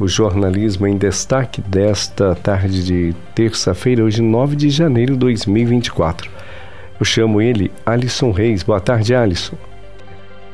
o jornalismo em destaque desta tarde de terça-feira, hoje 9 de janeiro de 2024. Eu chamo ele Alisson Reis. Boa tarde, Alisson.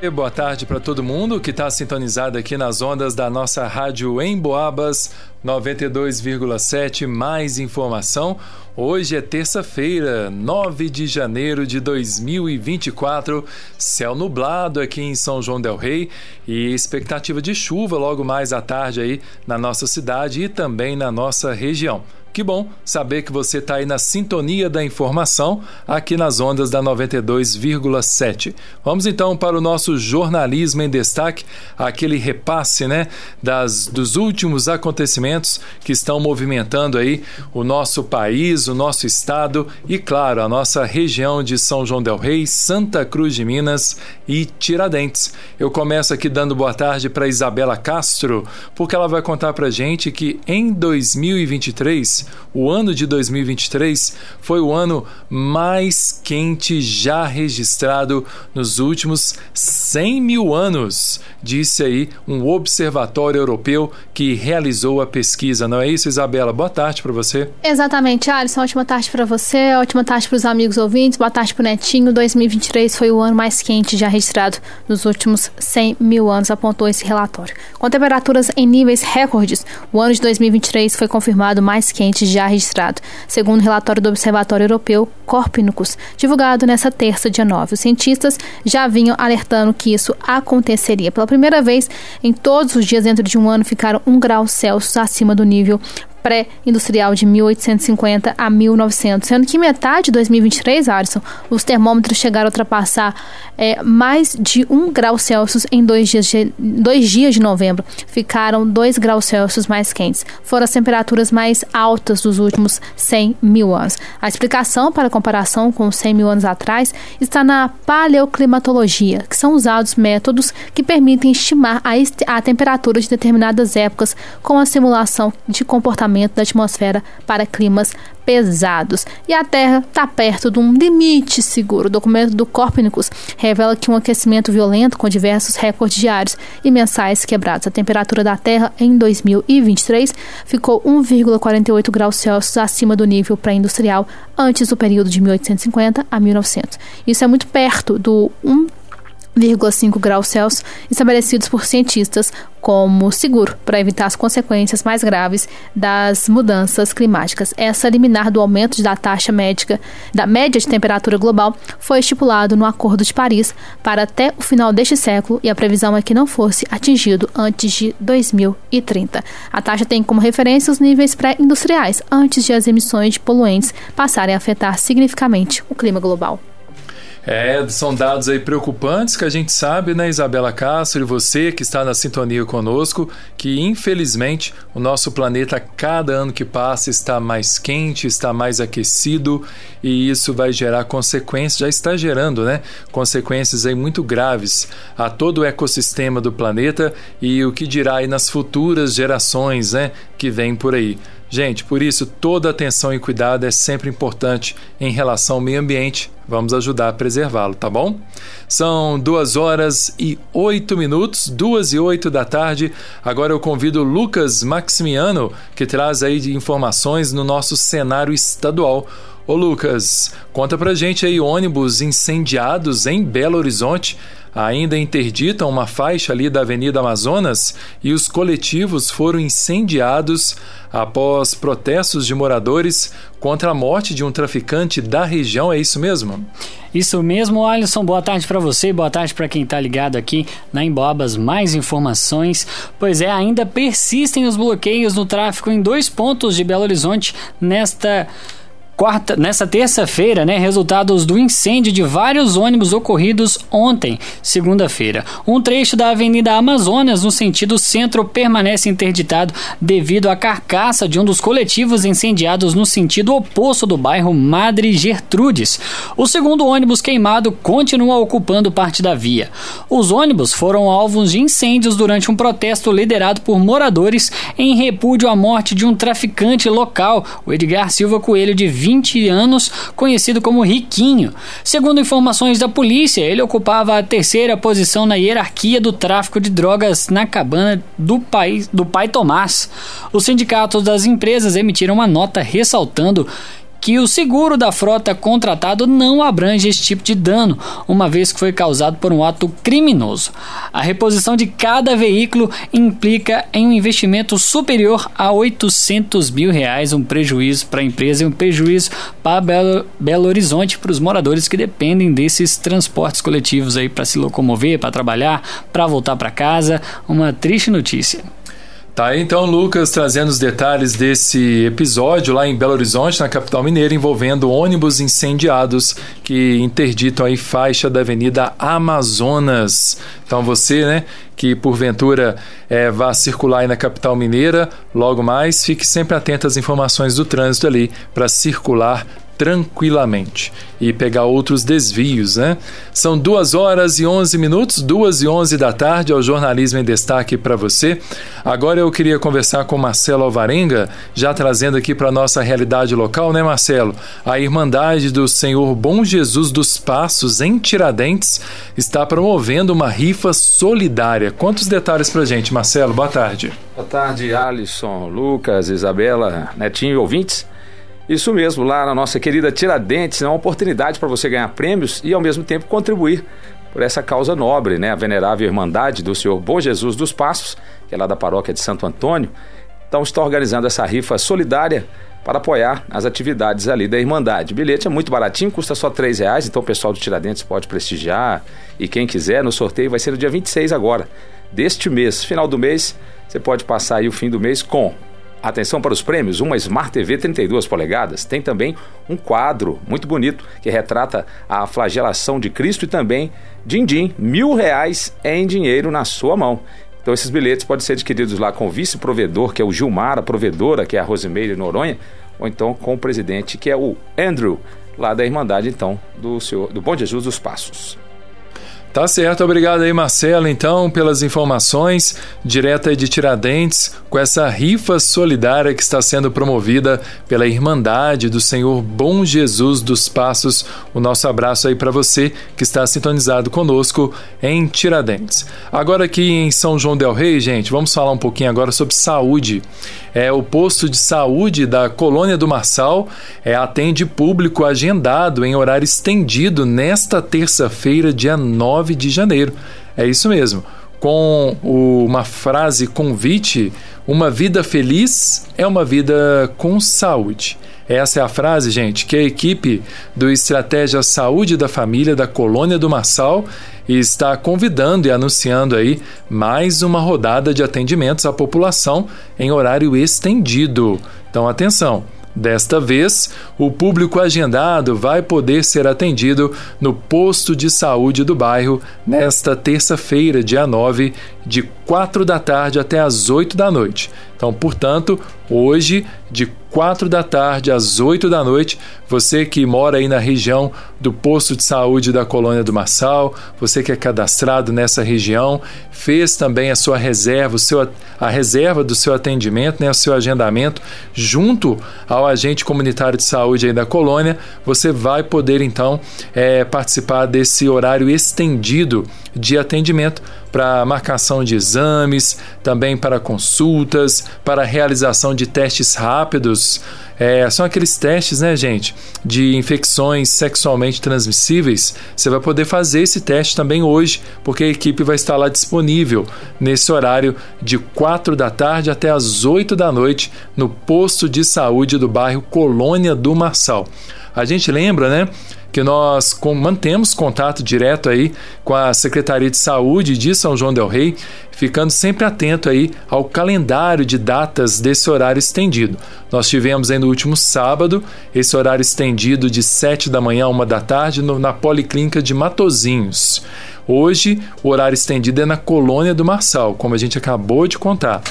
Boa tarde para todo mundo que está sintonizado aqui nas ondas da nossa rádio em Boabas 92,7. Mais informação. Hoje é terça-feira, 9 de janeiro de 2024. Céu nublado aqui em São João Del Rei e expectativa de chuva logo mais à tarde aí na nossa cidade e também na nossa região. Que bom saber que você está aí na sintonia da informação aqui nas ondas da 92,7. Vamos então para o nosso jornalismo em destaque, aquele repasse, né, das dos últimos acontecimentos que estão movimentando aí o nosso país, o nosso estado e claro, a nossa região de São João del Rei, Santa Cruz de Minas e Tiradentes. Eu começo aqui dando boa tarde para Isabela Castro, porque ela vai contar para gente que em 2023 o ano de 2023 foi o ano mais quente já registrado nos últimos 100 mil anos, disse aí um observatório europeu que realizou a pesquisa. Não é isso, Isabela? Boa tarde para você. Exatamente, Alisson. Ótima tarde para você, ótima tarde para os amigos ouvintes, boa tarde para o Netinho. 2023 foi o ano mais quente já registrado nos últimos 100 mil anos, apontou esse relatório. Com temperaturas em níveis recordes, o ano de 2023 foi confirmado mais quente já registrado, segundo o relatório do Observatório Europeu Córpinicus, divulgado nesta terça, dia 9. Os cientistas já vinham alertando que isso aconteceria. Pela primeira vez em todos os dias dentro de um ano ficaram um grau Celsius acima do nível pré-industrial de 1850 a 1900, sendo que metade de 2023, Alisson, os termômetros chegaram a ultrapassar é, mais de 1 grau Celsius em dois dias, de, dois dias de novembro. Ficaram 2 graus Celsius mais quentes. Foram as temperaturas mais altas dos últimos 100 mil anos. A explicação para a comparação com 100 mil anos atrás está na paleoclimatologia, que são usados métodos que permitem estimar a, a temperatura de determinadas épocas com a simulação de comportamento da atmosfera para climas pesados. E a Terra está perto de um limite seguro. O documento do Copérnicus revela que um aquecimento violento com diversos recordes diários e mensais quebrados. A temperatura da Terra em 2023 ficou 1,48 graus Celsius acima do nível pré-industrial antes do período de 1850 a 1900. Isso é muito perto do 1 1,5 graus Celsius estabelecidos por cientistas como seguro para evitar as consequências mais graves das mudanças climáticas. Essa liminar do aumento da taxa médica da média de temperatura global foi estipulado no Acordo de Paris para até o final deste século e a previsão é que não fosse atingido antes de 2030. A taxa tem como referência os níveis pré-industriais antes de as emissões de poluentes passarem a afetar significativamente o clima global. É, são dados aí preocupantes que a gente sabe, né, Isabela Castro, e você que está na sintonia conosco, que infelizmente o nosso planeta, cada ano que passa, está mais quente, está mais aquecido, e isso vai gerar consequências, já está gerando, né, consequências aí muito graves a todo o ecossistema do planeta e o que dirá aí nas futuras gerações, né, que vêm por aí. Gente, por isso toda atenção e cuidado é sempre importante em relação ao meio ambiente. Vamos ajudar a preservá-lo, tá bom? São duas horas e oito minutos, duas e oito da tarde. Agora eu convido Lucas Maximiano, que traz aí informações no nosso cenário estadual. Ô Lucas, conta pra gente aí ônibus incendiados em Belo Horizonte ainda interditam uma faixa ali da Avenida Amazonas e os coletivos foram incendiados após protestos de moradores contra a morte de um traficante da região. É isso mesmo? Isso mesmo, Alisson. Boa tarde para você, boa tarde para quem está ligado aqui na Embobas. Mais informações. Pois é, ainda persistem os bloqueios no tráfego em dois pontos de Belo Horizonte nesta Quarta, nessa terça-feira, né, resultados do incêndio de vários ônibus ocorridos ontem, segunda-feira. Um trecho da Avenida Amazonas, no sentido centro, permanece interditado devido à carcaça de um dos coletivos incendiados no sentido oposto do bairro Madre Gertrudes. O segundo ônibus queimado continua ocupando parte da via. Os ônibus foram alvos de incêndios durante um protesto liderado por moradores em repúdio à morte de um traficante local, o Edgar Silva Coelho de 20 anos, conhecido como Riquinho. Segundo informações da polícia, ele ocupava a terceira posição na hierarquia do tráfico de drogas na cabana do pai, do pai Tomás. Os sindicatos das empresas emitiram uma nota ressaltando que o seguro da frota contratado não abrange esse tipo de dano, uma vez que foi causado por um ato criminoso. A reposição de cada veículo implica em um investimento superior a 800 mil reais, um prejuízo para a empresa e um prejuízo para Belo, Belo Horizonte, para os moradores que dependem desses transportes coletivos aí para se locomover, para trabalhar, para voltar para casa. Uma triste notícia. Tá aí então, Lucas, trazendo os detalhes desse episódio lá em Belo Horizonte, na capital mineira, envolvendo ônibus incendiados que interditam aí faixa da Avenida Amazonas. Então você, né, que porventura é, vá circular aí na capital mineira, logo mais, fique sempre atento às informações do trânsito ali para circular tranquilamente e pegar outros desvios, né? São duas horas e onze minutos, duas e onze da tarde, é o Jornalismo em Destaque para você. Agora eu queria conversar com Marcelo Alvarenga, já trazendo aqui para nossa realidade local, né, Marcelo? A Irmandade do Senhor Bom Jesus dos Passos, em Tiradentes, está promovendo uma rifa solidária. Quantos detalhes para gente, Marcelo? Boa tarde. Boa tarde, Alisson, Lucas, Isabela, Netinho e ouvintes. Isso mesmo, lá na nossa querida Tiradentes, é uma oportunidade para você ganhar prêmios e ao mesmo tempo contribuir por essa causa nobre, né? A venerável Irmandade do Senhor Bom Jesus dos Passos, que é lá da paróquia de Santo Antônio, então está organizando essa rifa solidária para apoiar as atividades ali da Irmandade. O bilhete é muito baratinho, custa só R$ reais, então o pessoal do Tiradentes pode prestigiar e quem quiser, no sorteio vai ser no dia 26 agora, deste mês. Final do mês, você pode passar aí o fim do mês com Atenção para os prêmios, uma Smart TV 32 polegadas. Tem também um quadro muito bonito que retrata a flagelação de Cristo e também din-din, mil reais em dinheiro na sua mão. Então esses bilhetes podem ser adquiridos lá com o vice-provedor, que é o Gilmar, a provedora, que é a Rosimeire Noronha, ou então com o presidente, que é o Andrew, lá da Irmandade, então, do, senhor, do Bom Jesus dos Passos. Tá certo, obrigado aí, Marcelo, então, pelas informações, direto aí de Tiradentes, com essa rifa solidária que está sendo promovida pela Irmandade do Senhor Bom Jesus dos Passos. O nosso abraço aí para você que está sintonizado conosco em Tiradentes. Agora aqui em São João del Rei, gente, vamos falar um pouquinho agora sobre saúde. É o posto de saúde da Colônia do Marçal é, atende público agendado em horário estendido nesta terça-feira, dia 9 de janeiro. É isso mesmo. Com o, uma frase convite, uma vida feliz é uma vida com saúde. Essa é a frase, gente, que a equipe do Estratégia Saúde da Família da Colônia do Marçal está convidando e anunciando aí mais uma rodada de atendimentos à população em horário estendido. Então, atenção! Desta vez, o público agendado vai poder ser atendido no posto de saúde do bairro nesta terça-feira, dia 9, de 4 da tarde até as 8 da noite. Então, portanto, hoje, de 4 da tarde às 8 da noite, você que mora aí na região do posto de saúde da Colônia do Marçal, você que é cadastrado nessa região, fez também a sua reserva, o seu, a reserva do seu atendimento, né, o seu agendamento, junto ao agente comunitário de saúde aí da colônia, você vai poder então é, participar desse horário estendido de atendimento para marcação de exames, também para consultas, para realização de testes rápidos. É, são aqueles testes, né, gente, de infecções sexualmente transmissíveis. Você vai poder fazer esse teste também hoje, porque a equipe vai estar lá disponível nesse horário de 4 da tarde até as 8 da noite no posto de saúde do bairro Colônia do Marçal. A gente lembra, né, que nós com, mantemos contato direto aí com a Secretaria de Saúde de São João del Rei, ficando sempre atento aí ao calendário de datas desse horário estendido. Nós tivemos aí no último sábado esse horário estendido de 7 da manhã a 1 da tarde no, na Policlínica de Matozinhos. Hoje, o horário estendido é na Colônia do Marçal, como a gente acabou de contar.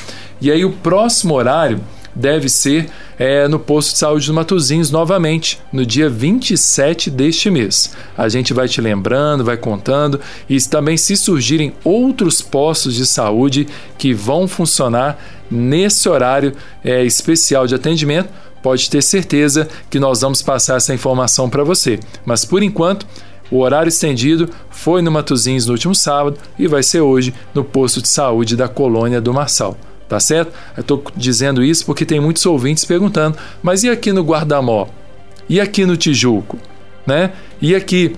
E aí, o próximo horário deve ser é, no posto de saúde dos Matozinhos novamente, no dia 27 deste mês. A gente vai te lembrando, vai contando e também se surgirem outros postos de saúde que vão funcionar nesse horário é, especial de atendimento, pode ter certeza que nós vamos passar essa informação para você. Mas por enquanto, o horário estendido foi no Matozinhos no último sábado e vai ser hoje no posto de saúde da colônia do Marçal. Tá certo? Eu estou dizendo isso porque tem muitos ouvintes perguntando: mas e aqui no Guardamó? E aqui no Tijuco? Né? E aqui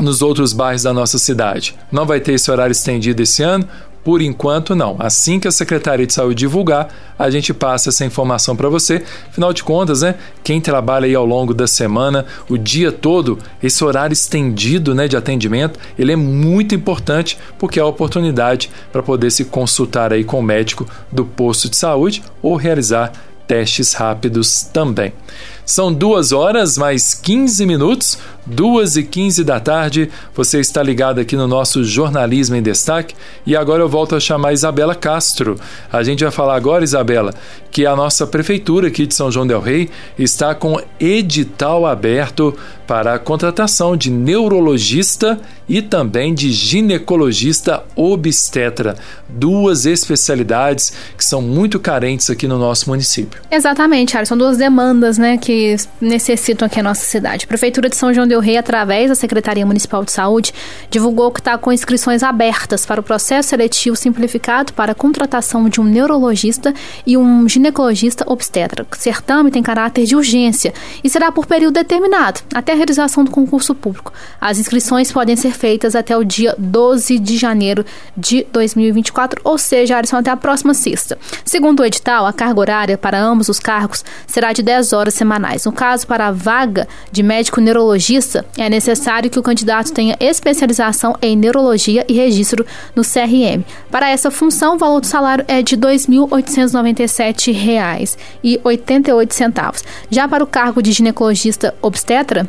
nos outros bairros da nossa cidade? Não vai ter esse horário estendido esse ano? Por enquanto, não. Assim que a Secretaria de Saúde divulgar, a gente passa essa informação para você. Afinal de contas, né? Quem trabalha aí ao longo da semana, o dia todo, esse horário estendido né, de atendimento, ele é muito importante porque é a oportunidade para poder se consultar aí com o médico do posto de saúde ou realizar testes rápidos também. São duas horas mais 15 minutos, duas e 15 da tarde. Você está ligado aqui no nosso Jornalismo em Destaque. E agora eu volto a chamar Isabela Castro. A gente vai falar agora, Isabela, que a nossa prefeitura aqui de São João Del Rei está com edital aberto para a contratação de neurologista e também de ginecologista obstetra, duas especialidades que são muito carentes aqui no nosso município. Exatamente, Alisson, são duas demandas, né, que necessitam aqui a nossa cidade. A prefeitura de São João del Rei, através da Secretaria Municipal de Saúde, divulgou que está com inscrições abertas para o processo seletivo simplificado para a contratação de um neurologista e um ginecologista obstetra. O certame tem caráter de urgência e será por período determinado, até realização do concurso público. As inscrições podem ser feitas até o dia 12 de janeiro de 2024, ou seja, Alisson, até a próxima sexta. Segundo o edital, a carga horária para ambos os cargos será de 10 horas semanais. No caso, para a vaga de médico neurologista, é necessário que o candidato tenha especialização em neurologia e registro no CRM. Para essa função, o valor do salário é de R$ 2.897,88. Já para o cargo de ginecologista obstetra,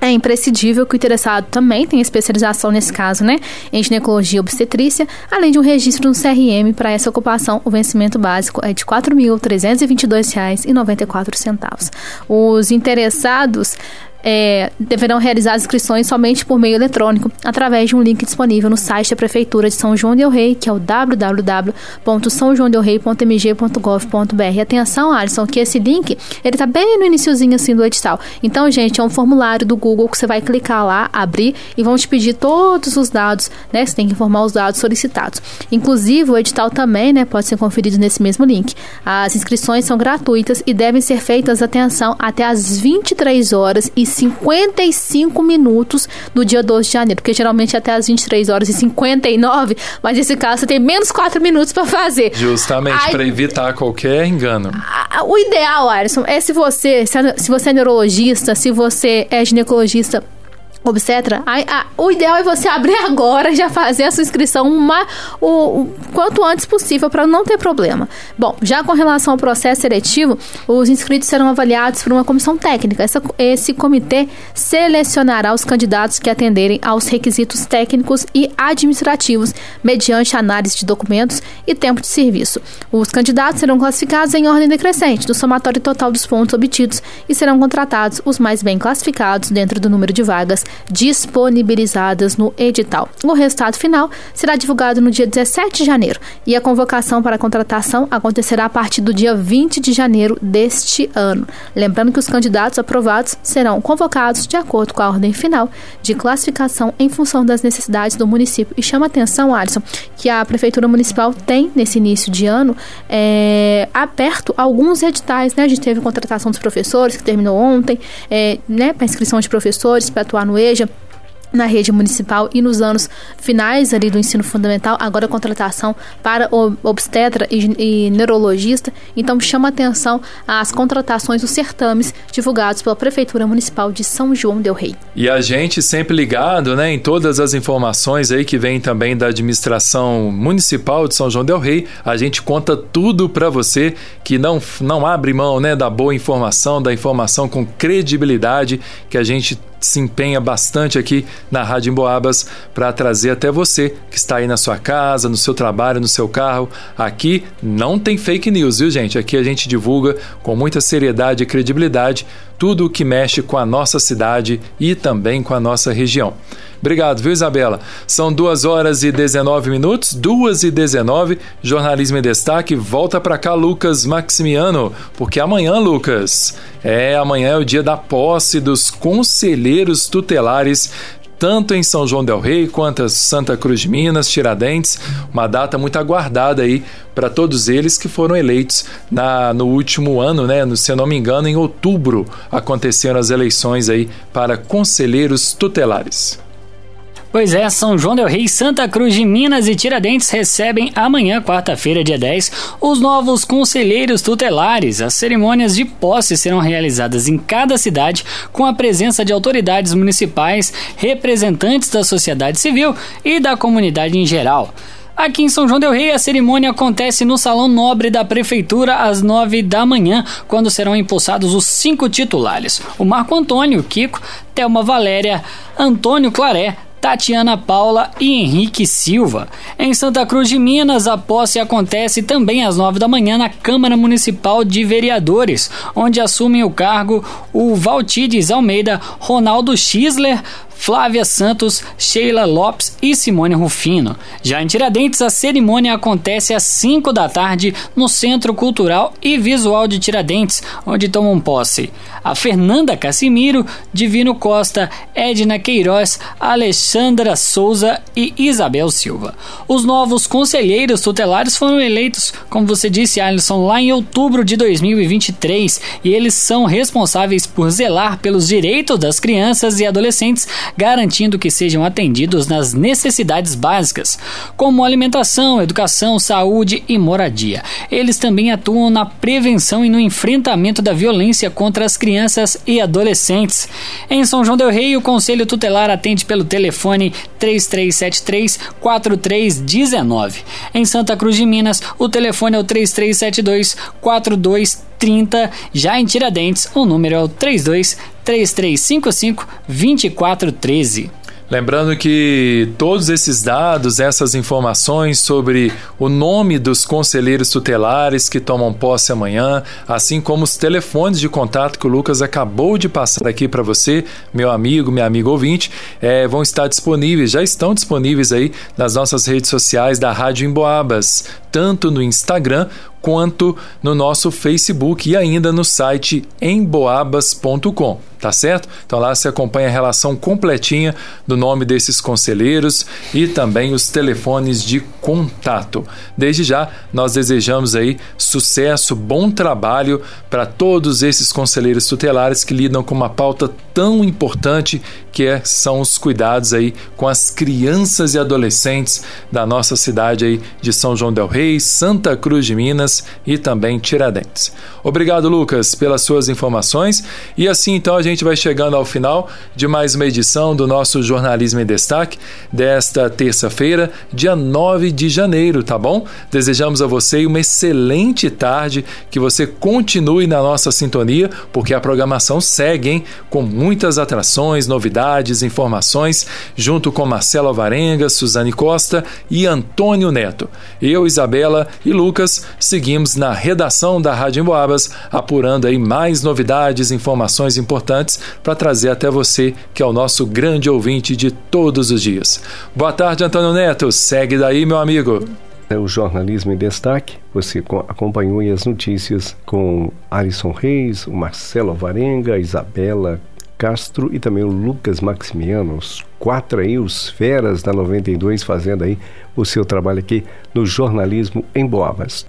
é imprescindível que o interessado também tenha especialização nesse caso, né, em ginecologia e obstetrícia, além de um registro no CRM para essa ocupação. O vencimento básico é de R$ 4.322,94. Os interessados é, deverão realizar as inscrições somente por meio eletrônico, através de um link disponível no site da Prefeitura de São João del Rei, que é o www.sãojoaodelrei.mg.gov.br. Atenção, Alisson, que esse link, ele tá bem no iniciozinho assim do edital. Então, gente, é um formulário do Google que você vai clicar lá, abrir e vão te pedir todos os dados, né? Você tem que informar os dados solicitados. Inclusive, o edital também, né, pode ser conferido nesse mesmo link. As inscrições são gratuitas e devem ser feitas, atenção, até às 23 horas e 55 minutos do dia 12 de janeiro, porque geralmente é até às 23 horas e 59, mas nesse caso você tem menos 4 minutos para fazer. Justamente para evitar qualquer engano. O ideal, Alisson, é se você, se você é neurologista, se você é ginecologista, obstetra, a, a, o ideal é você abrir agora, já fazer a sua inscrição uma, o, o quanto antes possível para não ter problema. Bom, já com relação ao processo seletivo, os inscritos serão avaliados por uma comissão técnica. Essa, esse comitê selecionará os candidatos que atenderem aos requisitos técnicos e administrativos mediante análise de documentos e tempo de serviço. Os candidatos serão classificados em ordem decrescente do somatório total dos pontos obtidos e serão contratados os mais bem classificados dentro do número de vagas disponibilizadas no edital. O resultado final será divulgado no dia 17 de janeiro e a convocação para a contratação acontecerá a partir do dia 20 de janeiro deste ano. Lembrando que os candidatos aprovados serão convocados de acordo com a ordem final de classificação em função das necessidades do município. E chama atenção, Alisson, que a Prefeitura Municipal tem, nesse início de ano, é, alguns editais. Né? A gente teve a contratação dos professores, que terminou ontem, é, né, para inscrição de professores para atuar no EJA na rede municipal e nos anos finais ali do ensino fundamental, agora a contratação para obstetra e, e neurologista. Então chama atenção as contratações dos certames divulgados pela Prefeitura Municipal de São João del Rei. E a gente sempre ligado, né, em todas as informações aí que vem também da administração municipal de São João del Rei, a gente conta tudo para você que não não abre mão, né, da boa informação, da informação com credibilidade que a gente se empenha bastante aqui na Rádio Emboabas para trazer até você que está aí na sua casa, no seu trabalho, no seu carro. Aqui não tem fake news, viu, gente? Aqui a gente divulga com muita seriedade e credibilidade tudo o que mexe com a nossa cidade e também com a nossa região. Obrigado, viu, Isabela? São 2 horas e 19 minutos, 2 e 19, Jornalismo em Destaque. Volta para cá, Lucas Maximiano, porque amanhã, Lucas, é amanhã é o dia da posse dos conselheiros tutelares tanto em São João del Rei quanto em Santa Cruz de Minas, Tiradentes, uma data muito aguardada aí para todos eles que foram eleitos na, no último ano, né? No, se eu não me engano, em outubro aconteceram as eleições aí para conselheiros tutelares. Pois é, São João del Rei, Santa Cruz de Minas e Tiradentes recebem amanhã, quarta-feira, dia 10, os novos conselheiros tutelares. As cerimônias de posse serão realizadas em cada cidade com a presença de autoridades municipais, representantes da sociedade civil e da comunidade em geral. Aqui em São João del Rei, a cerimônia acontece no Salão Nobre da Prefeitura às nove da manhã, quando serão impulsados os cinco titulares: o Marco Antônio Kiko, Thelma Valéria, Antônio Claré, Tatiana Paula e Henrique Silva. Em Santa Cruz de Minas, a posse acontece também às nove da manhã na Câmara Municipal de Vereadores, onde assumem o cargo o Valtides Almeida, Ronaldo Schisler, Flávia Santos, Sheila Lopes e Simone Rufino. Já em Tiradentes, a cerimônia acontece às 5 da tarde no Centro Cultural e Visual de Tiradentes, onde tomam posse a Fernanda Cassimiro, Divino Costa, Edna Queiroz, Alexandra Souza e Isabel Silva. Os novos conselheiros tutelares foram eleitos, como você disse, Alisson, lá em outubro de 2023 e eles são responsáveis por zelar pelos direitos das crianças e adolescentes garantindo que sejam atendidos nas necessidades básicas, como alimentação, educação, saúde e moradia. Eles também atuam na prevenção e no enfrentamento da violência contra as crianças e adolescentes. Em São João del Rei, o Conselho Tutelar atende pelo telefone 3373 4319. Em Santa Cruz de Minas, o telefone é o 3372 4230. Já em Tiradentes, o número é o 32 3355 2413. Lembrando que todos esses dados, essas informações sobre o nome dos conselheiros tutelares que tomam posse amanhã, assim como os telefones de contato que o Lucas acabou de passar aqui para você, meu amigo, minha amiga ouvinte, é, vão estar disponíveis, já estão disponíveis aí nas nossas redes sociais da Rádio Emboabas, tanto no Instagram quanto no nosso Facebook e ainda no site emboabas.com tá certo? Então lá você acompanha a relação completinha do nome desses conselheiros e também os telefones de contato. Desde já, nós desejamos aí sucesso, bom trabalho para todos esses conselheiros tutelares que lidam com uma pauta tão importante que é, são os cuidados aí com as crianças e adolescentes da nossa cidade aí de São João del Rei, Santa Cruz de Minas e também Tiradentes. Obrigado, Lucas, pelas suas informações e assim então a gente vai chegando ao final de mais uma edição do nosso Jornalismo em Destaque desta terça-feira, dia 9 de janeiro, tá bom? Desejamos a você uma excelente tarde, que você continue na nossa sintonia, porque a programação segue, hein? Com muitas atrações, novidades, informações, junto com Marcelo Alvarenga, Suzane Costa e Antônio Neto. Eu, Isabela e Lucas seguimos na redação da Rádio Emboabas, apurando aí mais novidades, informações importantes para trazer até você, que é o nosso grande ouvinte de todos os dias. Boa tarde, Antônio Neto. Segue daí, meu amigo. É o Jornalismo em Destaque. Você acompanhou as notícias com Alisson Reis, o Marcelo Alvarenga, a Isabela Castro e também o Lucas Maximiano, os quatro aí, os feras da 92, fazendo aí o seu trabalho aqui no jornalismo em Boabas.